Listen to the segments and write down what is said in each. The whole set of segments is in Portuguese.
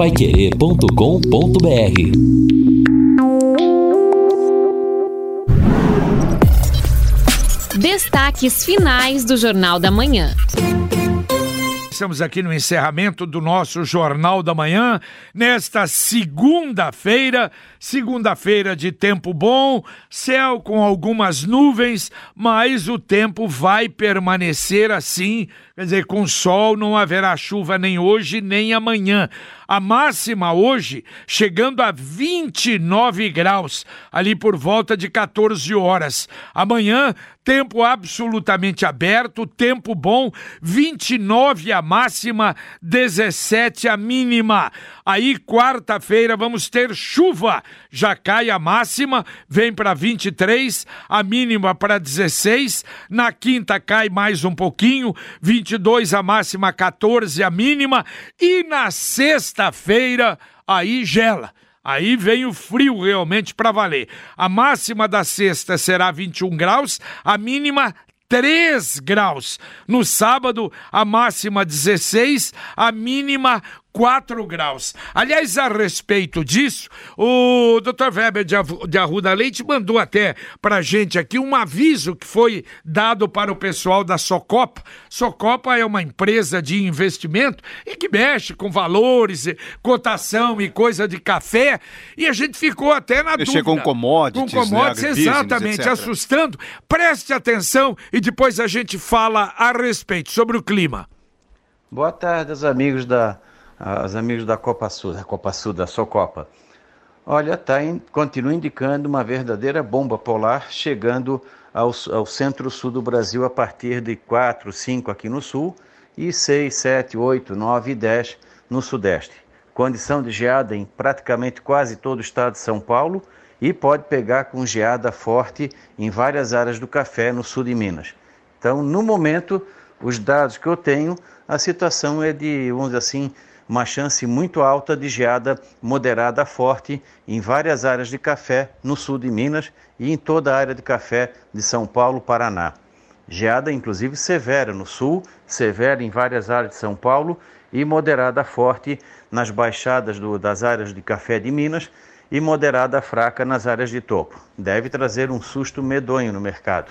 paiquerê.com.br Destaques finais do Jornal da Manhã. Estamos aqui no encerramento do nosso Jornal da Manhã, nesta segunda-feira, segunda-feira de tempo bom, céu com algumas nuvens, mas o tempo vai permanecer assim, quer dizer, com sol não haverá chuva nem hoje nem amanhã. A máxima hoje chegando a 29 graus, ali por volta de 14 horas. Amanhã, tempo absolutamente aberto, tempo bom, 29 a máxima, 17 a mínima. Aí, quarta-feira, vamos ter chuva. Já cai a máxima, vem para 23, a mínima para 16. Na quinta cai mais um pouquinho, 22 a máxima, 14 a mínima. E na sexta-feira, aí gela. Aí vem o frio realmente para valer. A máxima da sexta será 21 graus, a mínima 3 graus. No sábado, a máxima 16, a mínima 4 graus. Aliás, a respeito disso, o Dr. Weber de Arruda Leite mandou até para gente aqui um aviso que foi dado para o pessoal da Socopa. Socopa é uma empresa de investimento e que mexe com valores, cotação e coisa de café. E a gente ficou até na Mexer dúvida. com commodities, Com commodities, né, exatamente, etc. assustando. Preste atenção e depois a gente fala a respeito sobre o clima. Boa tarde, os amigos da, aos amigos da Copa Sul, da Copa Sul, da Socopa. Olha, tá, in- continua indicando uma verdadeira bomba polar chegando ao, ao centro-sul do Brasil a partir de 4, 5 aqui no sul e 6, 7, 8, 9 e 10 no sudeste. Condição de geada em praticamente quase todo o estado de São Paulo e pode pegar com geada forte em várias áreas do café no sul de Minas. Então, no momento, os dados que eu tenho, a situação é de, vamos dizer assim, uma chance muito alta de geada moderada forte em várias áreas de café no sul de Minas e em toda a área de café de São Paulo, Paraná. Geada, inclusive, severa no sul, severa em várias áreas de São Paulo e moderada forte nas baixadas do- das áreas de café de Minas e moderada fraca nas áreas de topo. Deve trazer um susto medonho no mercado.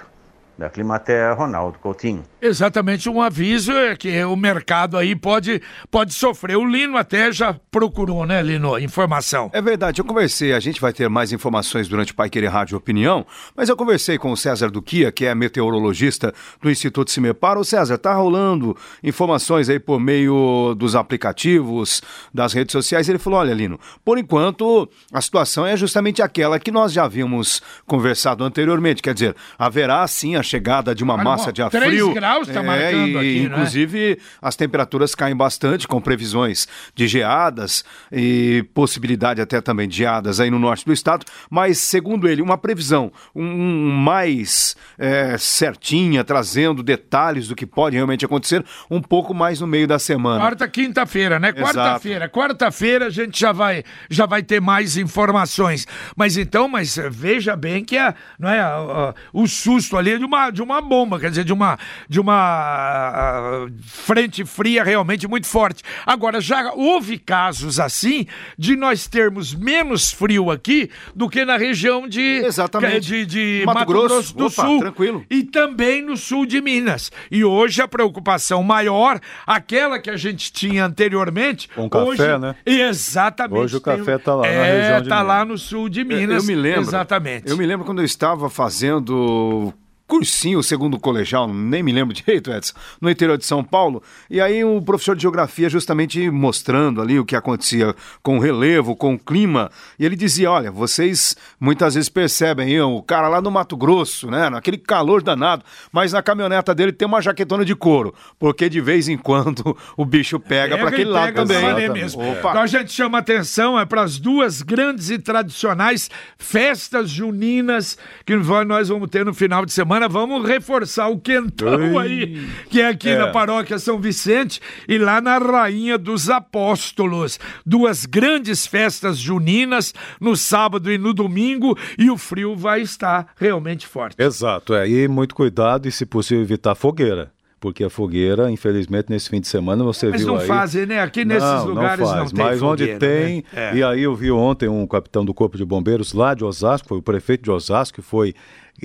Da Climatea, Ronaldo Coutinho. Exatamente um aviso é que o mercado aí pode, pode sofrer. O Lino até já procurou, né, Lino? Informação. É verdade, eu conversei, a gente vai ter mais informações durante o Pai Querer Rádio Opinião, mas eu conversei com o César Duquia, que é meteorologista do Instituto Cimepar. O César, tá rolando informações aí por meio dos aplicativos, das redes sociais. Ele falou: olha, Lino, por enquanto a situação é justamente aquela que nós já havíamos conversado anteriormente. Quer dizer, haverá sim a chegada de uma Olha, massa de ar três frio. graus tá É, marcando e, aqui, né? Inclusive, as temperaturas caem bastante, com previsões de geadas e possibilidade até também de geadas aí no norte do estado. Mas, segundo ele, uma previsão um, mais é, certinha, trazendo detalhes do que pode realmente acontecer um pouco mais no meio da semana. Quarta, quinta-feira, né? Quarta-feira. Quarta-feira a gente já vai, já vai ter mais informações. Mas então, mas veja bem que é, não é, o susto ali é de uma, de uma bomba, quer dizer, de uma, de uma ah, frente fria realmente muito forte. Agora, já houve casos assim de nós termos menos frio aqui do que na região de, Exatamente. de, de Mato Mato, Grosso. Grosso, do Opa, Sul. tranquilo. E também no sul de Minas. E hoje a preocupação maior, aquela que a gente tinha anteriormente. Com café, hoje, né? Exatamente. Hoje o café tá lá na é, região de tá Minas. lá no sul de Minas. Eu me lembro. Exatamente. Eu me lembro quando eu estava fazendo cursinho, segundo colegial, nem me lembro direito, Edson, no interior de São Paulo, e aí o professor de geografia justamente mostrando ali o que acontecia com o relevo, com o clima, e ele dizia, olha, vocês muitas vezes percebem, hein, o cara lá no Mato Grosso, né, naquele calor danado, mas na caminhoneta dele tem uma jaquetona de couro, porque de vez em quando o bicho pega para aquele lado pega também. mesmo. Opa. Então a gente chama atenção é para as duas grandes e tradicionais festas juninas que nós vamos ter no final de semana. Vamos reforçar o quentão aí, que é aqui É. na paróquia São Vicente e lá na Rainha dos Apóstolos. Duas grandes festas juninas no sábado e no domingo e o frio vai estar realmente forte. Exato, é. E muito cuidado e, se possível, evitar fogueira. porque a fogueira, infelizmente, nesse fim de semana você Mas viu não aí... fazem, né? Aqui nesses não, lugares não, faz, não tem Mas onde fogueira, tem, né? É. e aí eu vi ontem um capitão do Corpo de Bombeiros lá de Osasco, foi o prefeito de Osasco, que foi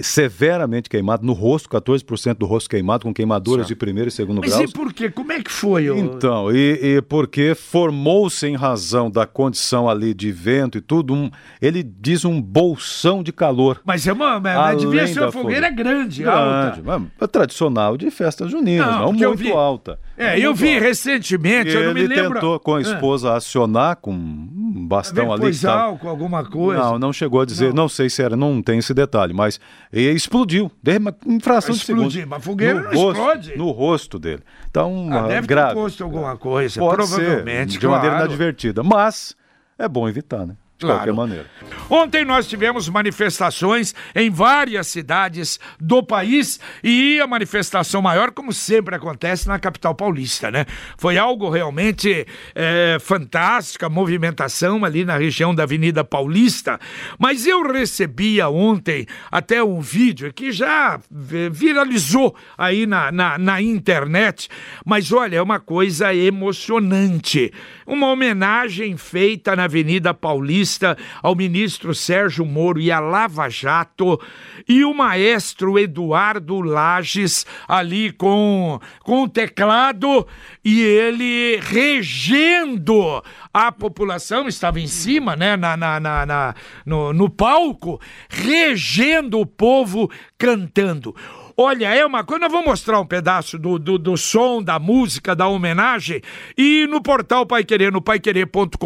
severamente queimado, no rosto, 14% do rosto queimado, com queimaduras de primeiro e segundo Mas grau. e por quê? Como é que foi? Então, e, e porque formou-se em razão da condição ali de vento e tudo, um, ele diz um bolsão de calor. Mas é uma, mas- mas devia Além ser uma fogueira fogueira. grande, alta. mas é tradicional de festa junina, Não, não, eu muito vi- alta. É, eu Muito vi alta. recentemente, eu não me ele lembro. tentou com a Ah. esposa acionar com um bastão ali. Tava- álcool, alguma coisa. Não, não chegou a dizer, não. sei se era, não tem esse detalhe, mas e explodiu, deu uma infração de Explodir, segundo. mas fogueira não rosto, explode. No rosto dele. Então, Ah, deve grave. ter posto alguma coisa, Pode provavelmente. ser, de maneira claro. inadvertida, mas é bom evitar, né? Claro. qualquer maneira. Ontem nós tivemos manifestações em várias cidades do país e a manifestação maior, como sempre acontece na capital paulista, né? Foi algo realmente é, fantástico, a movimentação ali na região da Avenida Paulista. Mas eu recebia ontem até um vídeo que já eh, viralizou aí na, na, na internet, mas olha, é uma coisa emocionante. Uma homenagem feita na Avenida Paulista ao ministro Sérgio Moro e à Lava Jato e o maestro Eduardo Lages ali com, com o teclado e ele regendo a população, estava em cima, né, na, na, na, na- no, no palco, regendo o povo cantando. Olha, é uma coisa. Nós vamos mostrar um pedaço do, do, do som, da música, da homenagem. E no portal Pai Querer, no paiquerer.com.br,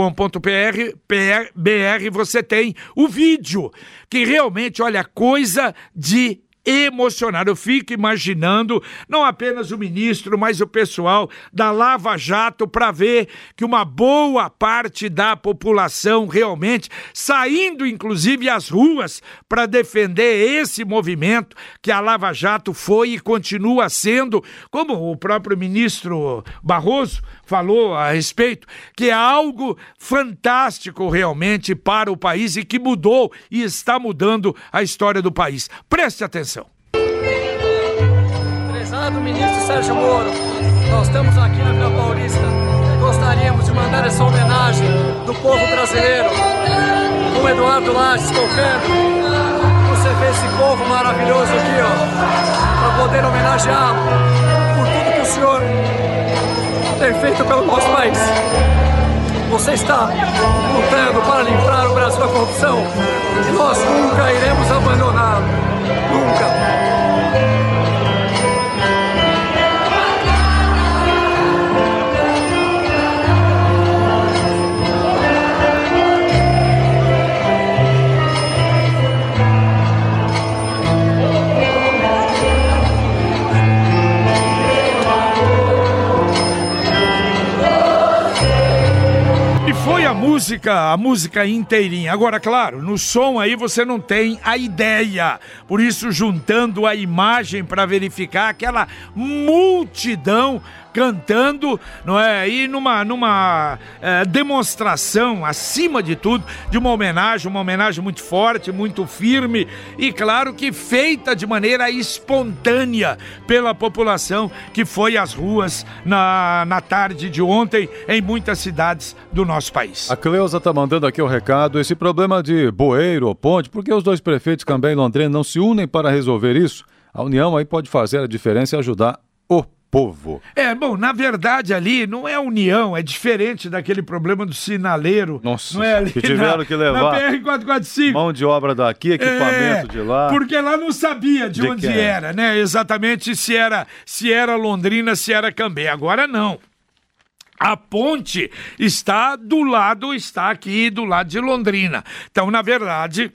BR, você tem o vídeo, que realmente, olha, coisa de emocionar. Eu fico imaginando não apenas o ministro, mas o pessoal da Lava Jato para ver que uma boa parte da população realmente saindo inclusive às ruas para defender esse movimento que a Lava Jato foi e continua sendo, como o próprio ministro Barroso falou a respeito, que é algo fantástico realmente para o país e que mudou e está mudando a história do país. Preste atenção. Prezado ministro Sérgio Moro, nós estamos aqui na Vila Paulista. Gostaríamos de mandar essa homenagem do povo brasileiro, com Eduardo Lages tocando. Você vê esse povo maravilhoso aqui, ó, para poder homenageá-lo por tudo que o senhor tem feito pelo nosso país. Você está lutando para livrar o Brasil da corrupção e nós nunca iremos abandoná-lo. Nunca. Música, a música inteirinha. Agora, claro, no som aí você não tem a ideia. Por isso, juntando a imagem para verificar aquela multidão cantando, não é? E numa, numa eh, demonstração, acima de tudo, de uma homenagem, uma homenagem muito forte, muito firme e, claro, que feita de maneira espontânea pela população que foi às ruas na, na tarde de ontem em muitas cidades do nosso país. A Cleusa tá mandando aqui o recado. Esse problema de bueiro ou ponte, por que os dois prefeitos Cambé e Londrina não se unem para resolver isso? A união aí pode fazer a diferença e ajudar o povo. É, bom, na verdade ali não é união, é diferente daquele problema do sinaleiro. Nossa, não é que tiveram na, que levar Na BR-445. Mão de obra daqui, equipamento É, de lá. Porque lá não sabia de, De onde quem? era, né? Exatamente se era, se era Londrina, se era Cambé. Agora não. A ponte está do lado, está aqui do lado de Londrina. Então, na verdade,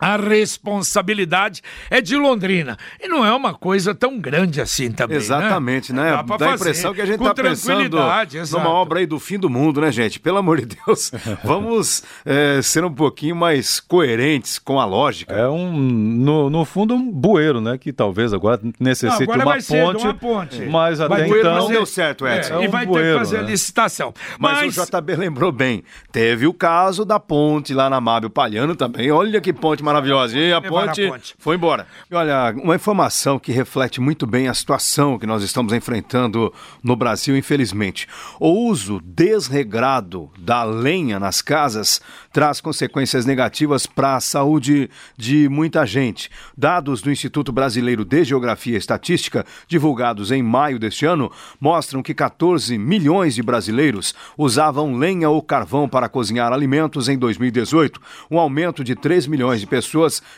a responsabilidade é de Londrina. E não é uma coisa tão grande assim também. Exatamente, né? Dá pra Dá a impressão que a gente com tá pensando exato. numa obra aí do fim do mundo, né, gente? Pelo amor de Deus, vamos é, ser um pouquinho mais coerentes com a lógica. É um, no, no fundo, um bueiro, né? Que talvez agora necessite Não, agora uma, vai ponte, uma ponte. Mas Vai até então. não deu certo, É, Edson. É e um vai ter bueiro, que fazer a né? licitação. Mas, Mas, o JB lembrou bem. Teve o caso da ponte lá na Mábio Palhano também. Olha que ponte maravilhosa. E a ponte, a ponte. foi embora. E olha, uma informação que reflete muito bem a situação que nós estamos enfrentando no Brasil, infelizmente. O uso desregrado da lenha nas casas traz consequências negativas para a saúde de muita gente. Dados do Instituto Brasileiro de Geografia e Estatística, divulgados em maio deste ano, mostram que 14 milhões de brasileiros usavam lenha ou carvão para cozinhar alimentos em 2018, um aumento de 3 milhões de pessoas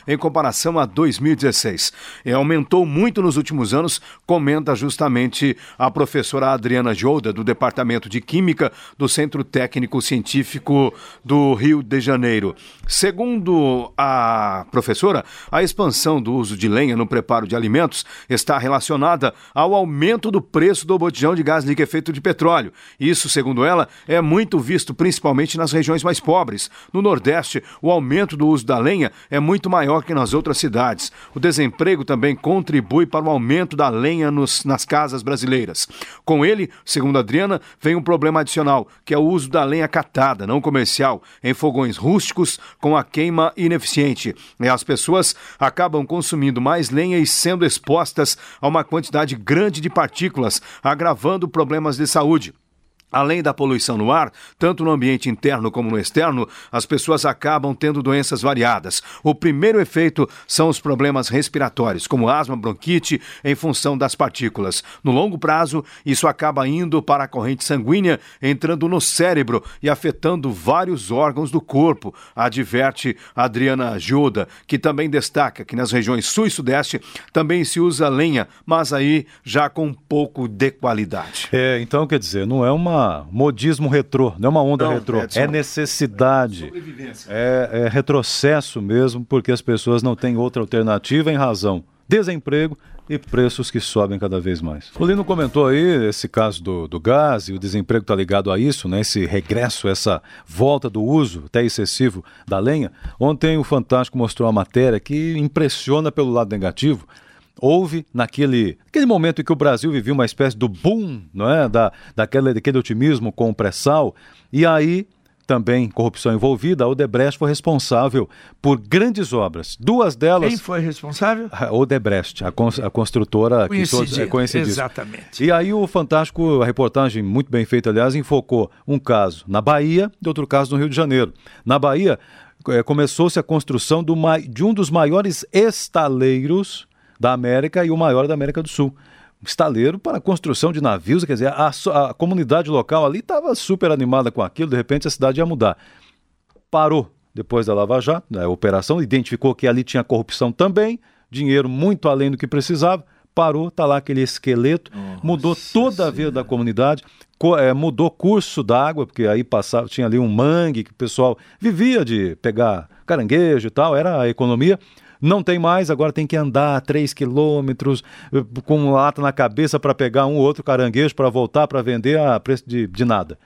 em comparação a 2016. E aumentou muito nos últimos anos, comenta justamente a professora Adriana Jouda, do Departamento de Química do Centro Técnico Científico do Rio de Janeiro. Segundo a professora, a expansão do uso de lenha no preparo de alimentos está relacionada ao aumento do preço do botijão de gás liquefeito de petróleo. Isso, segundo ela, é muito visto principalmente nas regiões mais pobres. No Nordeste, o aumento do uso da lenha é muito maior que nas outras cidades. O desemprego também contribui para o aumento da lenha nos, nas casas brasileiras. Com ele, segundo Adriana, vem um problema adicional, que é o uso da lenha catada, não comercial, em fogões rústicos com a queima ineficiente. E as pessoas acabam consumindo mais lenha e sendo expostas a uma quantidade grande de partículas, agravando problemas de saúde. Além da poluição no ar, tanto no ambiente interno como no externo, as pessoas acabam tendo doenças variadas. O primeiro efeito são os problemas respiratórios, como asma, bronquite, em função das partículas. No longo prazo, isso acaba indo para a corrente sanguínea, entrando no cérebro e afetando vários órgãos do corpo, adverte Adriana Gilda, que também destaca que nas regiões sul e sudeste também se usa lenha, mas aí já com um pouco de qualidade. É, então quer dizer, não é uma modismo retrô, não é uma onda Não, retrô, Edson. é necessidade, é, é retrocesso mesmo, porque as pessoas não têm outra alternativa em razão desemprego e preços que sobem cada vez mais. O Lino comentou aí esse caso do, do gás e o desemprego está ligado a isso, né? Esse regresso, essa volta do uso até excessivo da lenha. Ontem o Fantástico mostrou uma matéria que impressiona pelo lado negativo. Houve naquele, naquele momento em que o Brasil vivia uma espécie do boom, não é? Da, daquele, daquele otimismo com o pré-sal, e aí também corrupção envolvida, a Odebrecht foi responsável por grandes obras. Duas delas. Quem foi responsável? A Odebrecht, a, cons- a construtora que todos é conhecidíssima. exatamente. E aí o Fantástico, a reportagem muito bem feita, aliás, enfocou um caso na Bahia e outro caso no Rio de Janeiro. Na Bahia, eh, começou-se a construção do de um dos maiores estaleiros da América e o maior da América do Sul. Estaleiro para a construção de navios, quer dizer, a, a comunidade local ali estava super animada com aquilo, de repente a cidade ia mudar parou depois da Lava Jato, da operação, identificou que ali tinha corrupção também, dinheiro muito além do que precisava, parou, tá lá aquele esqueleto, mudou toda a vida da comunidade, co- eh, mudou curso d'água, porque aí passava, tinha ali um mangue que o pessoal vivia de pegar caranguejo e tal, era a economia. Não tem mais, agora tem que andar 3 quilômetros eh, com lata na cabeça para pegar um ou outro caranguejo para voltar para vender a preço de, de nada.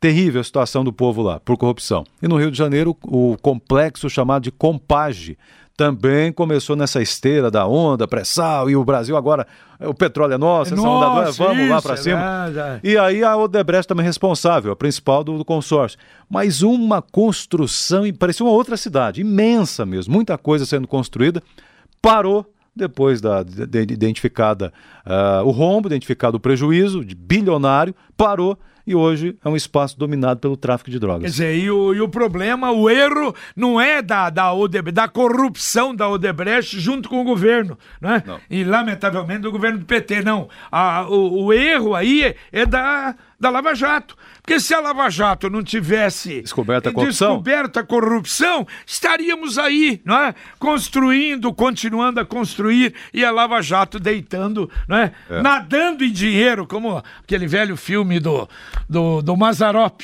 Terrível a situação do povo lá, por corrupção. E no Rio de Janeiro, o complexo chamado de Compage também começou nessa esteira da onda, pré-sal, e o Brasil agora, o petróleo é nosso, essa onda agora, Nossa, vamos lá isso, para é cima. verdade. E aí a Odebrecht também responsável, a principal do, do consórcio. Mas uma construção, e parecia uma outra cidade, imensa mesmo, muita coisa sendo construída, parou depois da de- de- identificada ah, o rombo, identificado o prejuízo de bilionário, parou e hoje é um espaço dominado pelo tráfico de Quer drogas. dizer, e o, e o problema, o erro, não é da, da, Odebrecht, da corrupção da Odebrecht junto com o governo, né? E, lamentavelmente, do governo do PT, não. A, o, o erro aí é, é da, da Lava Jato. Porque se a Lava Jato não tivesse Descoberta a corrupção. descoberto a corrupção, estaríamos aí, não é? Construindo, continuando a construir, e a Lava Jato deitando, não é? Nadando em dinheiro, como aquele velho filme do, do, do Mazarop.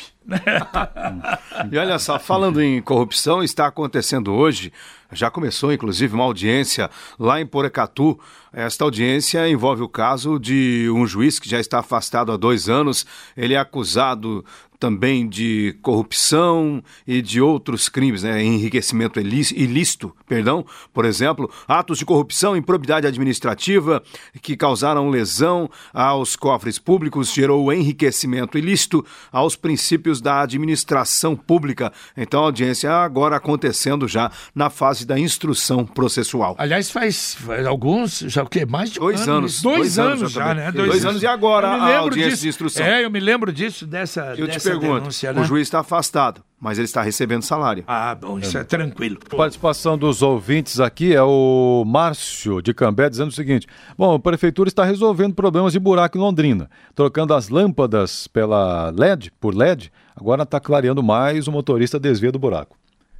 E olha só, falando em corrupção, está acontecendo hoje, já começou inclusive uma audiência lá em Porecatu. Esta audiência envolve o caso de um juiz que já está afastado há dois anos. Ele é acusado também de corrupção e de outros crimes, né? enriquecimento ilí- ilícito, perdão, por exemplo, atos de corrupção, improbidade administrativa que causaram lesão aos cofres públicos, gerou enriquecimento ilícito aos princípios da administração pública. Então, a audiência agora acontecendo já na fase da instrução processual. Aliás, faz, faz alguns, já o quê? Mais de um Dois ano, anos. Dois, Dois anos anos, já né? Dois anos e agora a audiência disso. de instrução. É, eu me lembro disso, dessa, Eu te dessa pergunto, denúncia, né? o juiz está afastado, mas ele está recebendo salário. Ah, bom, isso é, tranquilo. Participação dos ouvintes aqui é o Márcio de Cambé dizendo o seguinte: Bom, a prefeitura está resolvendo problemas de buraco em Londrina, trocando as lâmpadas pela LED, por LED, agora está clareando mais, o motorista desvia do buraco.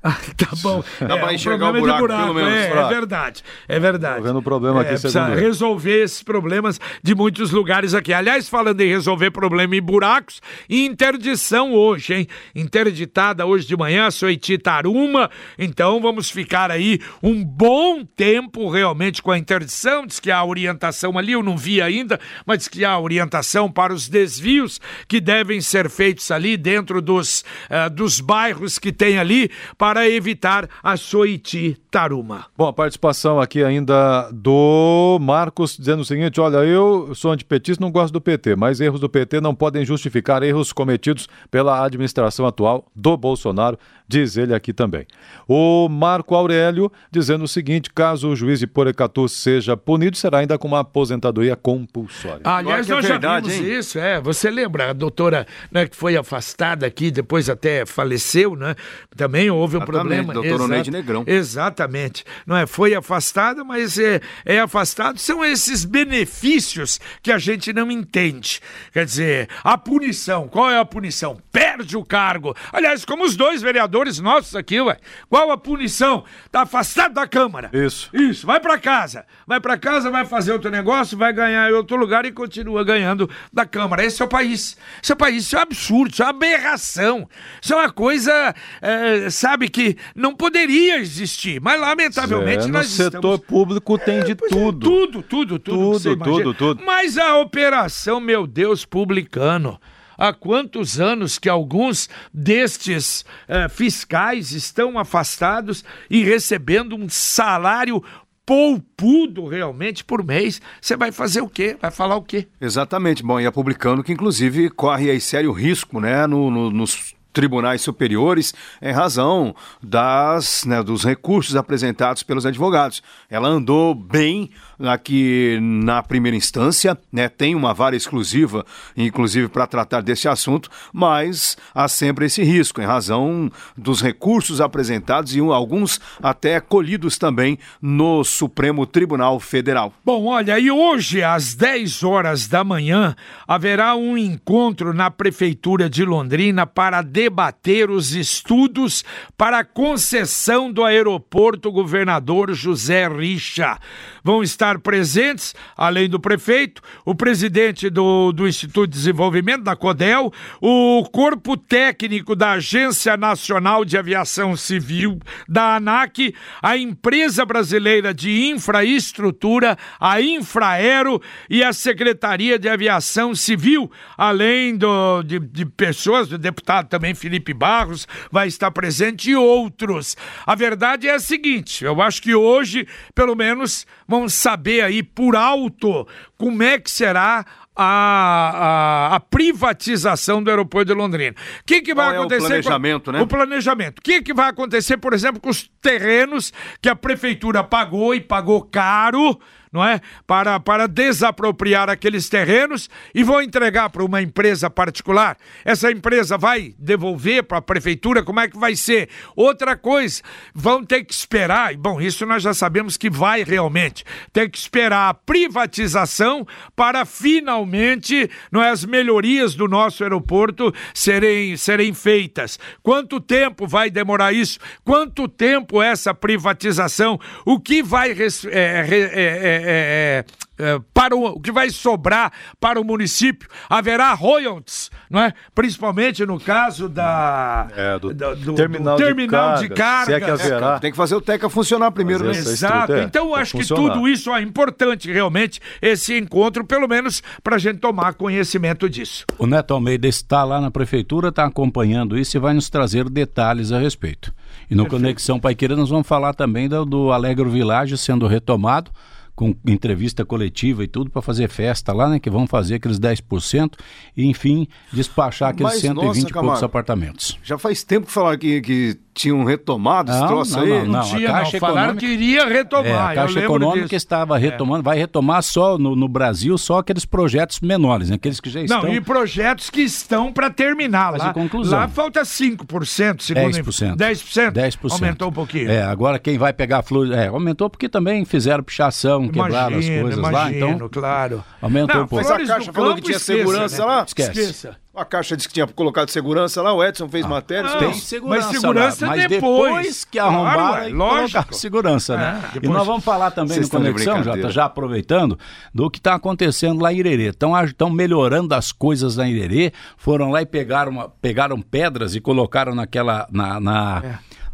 Ah, tá bom. Dá pra um enxergar o problema de buraco, pelo menos, É, é verdade. É verdade. Tô vendo o problema aqui, precisa segundo ele. resolver esses problemas de muitos lugares aqui. Aliás, falando em resolver problema em buracos, interdição hoje, hein? Interditada hoje de manhã, Soiti Taruma. Então vamos ficar aí um bom tempo realmente com a interdição. Diz que há orientação ali, eu não vi ainda, mas diz que há orientação para os desvios que devem ser feitos ali dentro dos, eh, dos bairros que tem ali para evitar a Soiti Taruma. Bom, a participação aqui ainda do Marcos dizendo o seguinte: olha, eu sou antipetista, não gosto do PT, mas erros do PT não podem justificar erros cometidos pela administração atual do Bolsonaro, diz ele aqui também. O Marco Aurélio dizendo o seguinte: caso o juiz de Porecatu seja punido, será ainda com uma aposentadoria compulsória. Aliás, que é nós verdade, já vimos hein? isso, é. Você lembra a doutora né, que foi afastada aqui, depois até faleceu, né? Também houve um Exatamente, problema. doutora Oneide Negrão. Exatamente. Não é? Foi afastada, mas é, é afastado. São esses benefícios que a gente não entende. Quer dizer, a punição. Qual é a punição? Perde o cargo. Aliás, como os dois vereadores nossos aqui, ué. Qual a punição? Tá afastado da Câmara. Isso. Isso, vai pra casa. Vai pra casa, vai fazer outro negócio, vai ganhar em outro lugar e continua ganhando da Câmara. Esse é o país. Esse é o país, isso é um absurdo, isso é uma aberração. Isso é uma coisa, é, sabe, que não poderia existir. Mas, lamentavelmente, É, no nós setor estamos... público tem de é, tudo. tudo, tudo, tudo. que Tudo, você imagina. tudo, tudo. Mas a operação, meu Deus, publicano. Há quantos anos que alguns destes eh, fiscais estão afastados e recebendo um salário poupudo realmente por mês? Você vai fazer o quê? Vai falar o quê? Exatamente. Bom, e a Publicano que inclusive corre aí sério risco, né, no- no- nos tribunais superiores em razão das, né, dos recursos apresentados pelos advogados. Ela andou bem aqui na primeira instância, né, tem uma vara exclusiva, inclusive para tratar desse assunto, mas há sempre esse risco em razão dos recursos apresentados e alguns até colhidos também no Supremo Tribunal Federal. Bom, olha, e hoje às 10 horas da manhã haverá um encontro na Prefeitura de Londrina para debater os estudos para a concessão do aeroporto governador José Richa. Vão estar presentes, além do prefeito, o presidente do, do Instituto de Desenvolvimento, da CODEL, o corpo técnico da Agência Nacional de Aviação Civil, da ANAC, a empresa brasileira de infraestrutura, a Infraero e a Secretaria de Aviação Civil, além do, de, de pessoas, do deputado também Felipe Barros vai estar presente e outros. A verdade é a seguinte: eu acho que hoje, pelo menos, vamos saber aí por alto como é que será a, a, a privatização do aeroporto de Londrina. O que, que vai Qual é o acontecer? com- planejamento, né? O planejamento. O que, que vai acontecer, por exemplo, com os terrenos que a prefeitura pagou e pagou caro, não é? Para, para desapropriar aqueles terrenos e vão entregar para uma empresa particular. Essa empresa vai devolver para a prefeitura? Como é que vai ser? Outra coisa, vão ter que esperar, bom, isso nós já sabemos que vai realmente, ter que esperar a privatização para finalmente não é, as melhorias do nosso aeroporto serem, serem feitas. Quanto tempo vai demorar isso? Quanto tempo essa privatização? O que vai é, re- é, é, é, é, para o, o que vai sobrar para o município? Haverá royalties, não é? Principalmente no caso da É, do da- terminal de terminal de cargas, se é que haverá. Tem que fazer o TECA funcionar primeiro, né? Exato. é, Então, acho que funcionar. tudo isso é importante, realmente, esse encontro, pelo menos para a gente tomar conhecimento disso. O Neto Almeida está lá na prefeitura, está acompanhando isso e vai nos trazer detalhes a respeito. E no Conexão Paiqueira nós vamos falar também do, do Alegro Village sendo retomado com entrevista coletiva e tudo para fazer festa lá, né? Que vão fazer aqueles 10% e, enfim, despachar aqueles Mas, 120 nossa, e poucos Camargo, apartamentos. Já faz tempo que falaram que, que tinham retomado esse Não, troço não, aí. não, não. Tinha, a não, Caixa falaram Econômica- que iria retomar. É, a Caixa Econômica disso. É. estava retomando, vai retomar só no, no Brasil, só aqueles projetos menores, né? aqueles que já estão. Não, e projetos que estão para terminar Mas lá. conclusão. Lá falta 5%, segundo 10%. 10%. 10%. Aumentou um pouquinho. É, agora quem vai pegar flor. É, aumentou porque também fizeram pichação, quebraram as Imagino, coisas lá, imagino, então claro. aumentou Não, um pouco. Mas a Flores Caixa falou que tinha esqueça, segurança né? lá? Esquece. Esqueça. A Caixa disse que tinha colocado segurança lá, o Edson fez matéria. não. isso Tem segurança, Mas segurança lá, mas depois. depois que Claro, arrombaram, aí lógico. colocaram segurança, né? É, E depois- nós vamos falar também Vocês no Conexão. Jota, já aproveitando, do que está acontecendo lá em Irerê. Estão melhorando as coisas em Irerê, foram lá e pegaram, pegaram pedras e colocaram naquela... Na, na,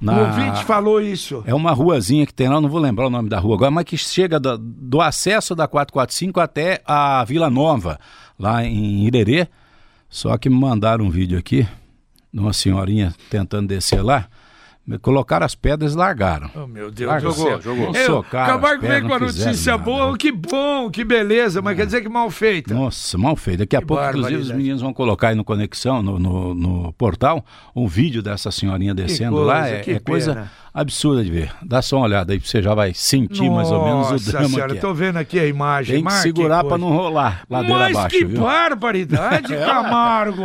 na- O ouvinte falou isso. É uma ruazinha que tem lá, não vou lembrar o nome da rua agora, mas que chega do, do acesso da 445 até a Vila Nova, lá em Irerê. Só que me mandaram um vídeo aqui de uma senhorinha tentando descer lá. Colocaram as pedras e largaram. Oh, meu Deus Larga, do céu. jogou, jogou. Eu, Socaram Camargo vem com a notícia nada, boa. né? Que bom, que beleza. Mas quer dizer que mal feita. Nossa, mal feito. Daqui a Que pouco, inclusive, os meninos vão colocar aí no Conexão, no, no, no portal, um vídeo dessa senhorinha descendo lá. coisa, É, que é coisa absurda de ver. Dá só uma olhada aí, você já vai sentir mais ou menos o Nossa drama senhora, que é. tô vendo aqui a imagem. Tem que Mas segurar pra não rolar ladeira Mas abaixo, que viu? barbaridade, Camargo.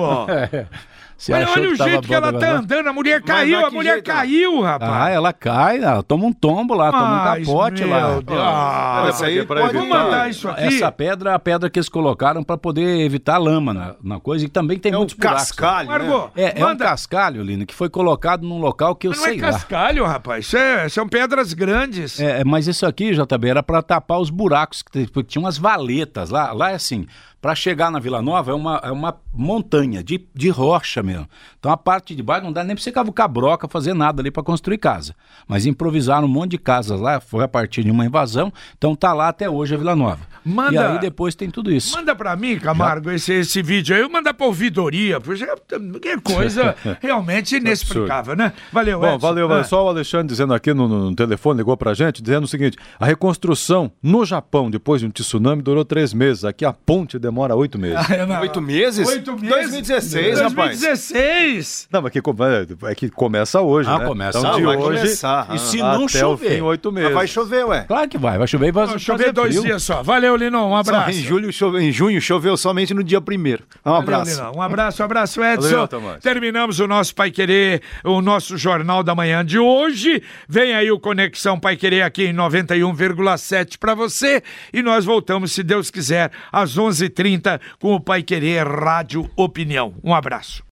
Você Olha, achou olha o tava jeito que ela tá né? andando. A mulher Mas caiu, mas a mulher jeito, caiu, Ah, rapaz. ela cai, ela toma um tombo lá, toma um Mas, capote meu lá. Deus. Ah, Essa aí pra pode mandar isso aqui. Essa pedra é a pedra que eles colocaram pra poder evitar lama na, na coisa e também tem É um muitos buracos. cascalho, né? É, é um cascalho, Lino, que foi colocado num local que eu Mas não sei é lá. cascalho, rapaz. Isso é- são pedras grandes. É, é, mas isso aqui, JB, era para tapar os buracos, que porque tinha umas valetas lá. Lá é assim, para chegar na Vila Nova é uma, é uma montanha de, de rocha mesmo. Então a parte de baixo não dá nem para você cavucar broca, fazer nada ali para construir casa. Mas improvisaram um monte de casas lá, foi a partir de uma invasão, então tá lá até hoje a Vila Nova. Manda- E aí depois tem tudo isso. Manda pra mim, Camargo, esse, esse vídeo aí. Manda pra ouvidoria. porque Que coisa realmente inexplicável, né? Valeu, Bom, Edson. valeu, valeu. Ah. Só o Alexandre dizendo aqui no, no telefone, ligou pra gente, dizendo o seguinte: a reconstrução no Japão, depois de um tsunami, durou três meses. Aqui a ponte demora oito meses. É, não. Oito meses? Oito meses? 2016, rapaz. 2016. Não, mas que, come- é que começa hoje, Ah, né? começa. Então, Ah, de vai hoje começar. E se até não o chover? fim, oito meses. Mas vai chover, ué. Claro que vai, vai chover e vai fazer chover dois frio. dias só. Valeu, Linão. Um Só abraço. em, julho, chove- em junho choveu somente no dia primeiro. Um Valeu, abraço. Linão. Um abraço, um abraço, Edson. Valeu. Terminamos o nosso Pai Querer, o nosso Jornal da Manhã de hoje. Vem aí o Conexão Pai Querer aqui em 91,7 para você. E nós voltamos, se Deus quiser, às 11h30 com o Pai Querer Rádio Opinião. Um abraço.